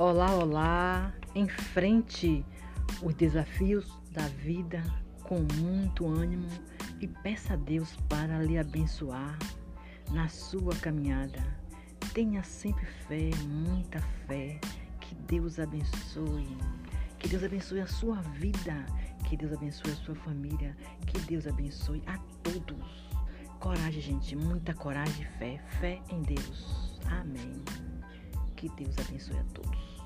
Olá, olá! Enfrente os desafios da vida com muito ânimo e peça a Deus para lhe abençoar na sua caminhada. Tenha sempre fé, muita fé. Que Deus abençoe. Que Deus abençoe a sua vida. Que Deus abençoe a sua família. Que Deus abençoe a todos. Coragem, gente, muita coragem e fé. Fé em Deus. Amém. Que Deus abençoe a todos.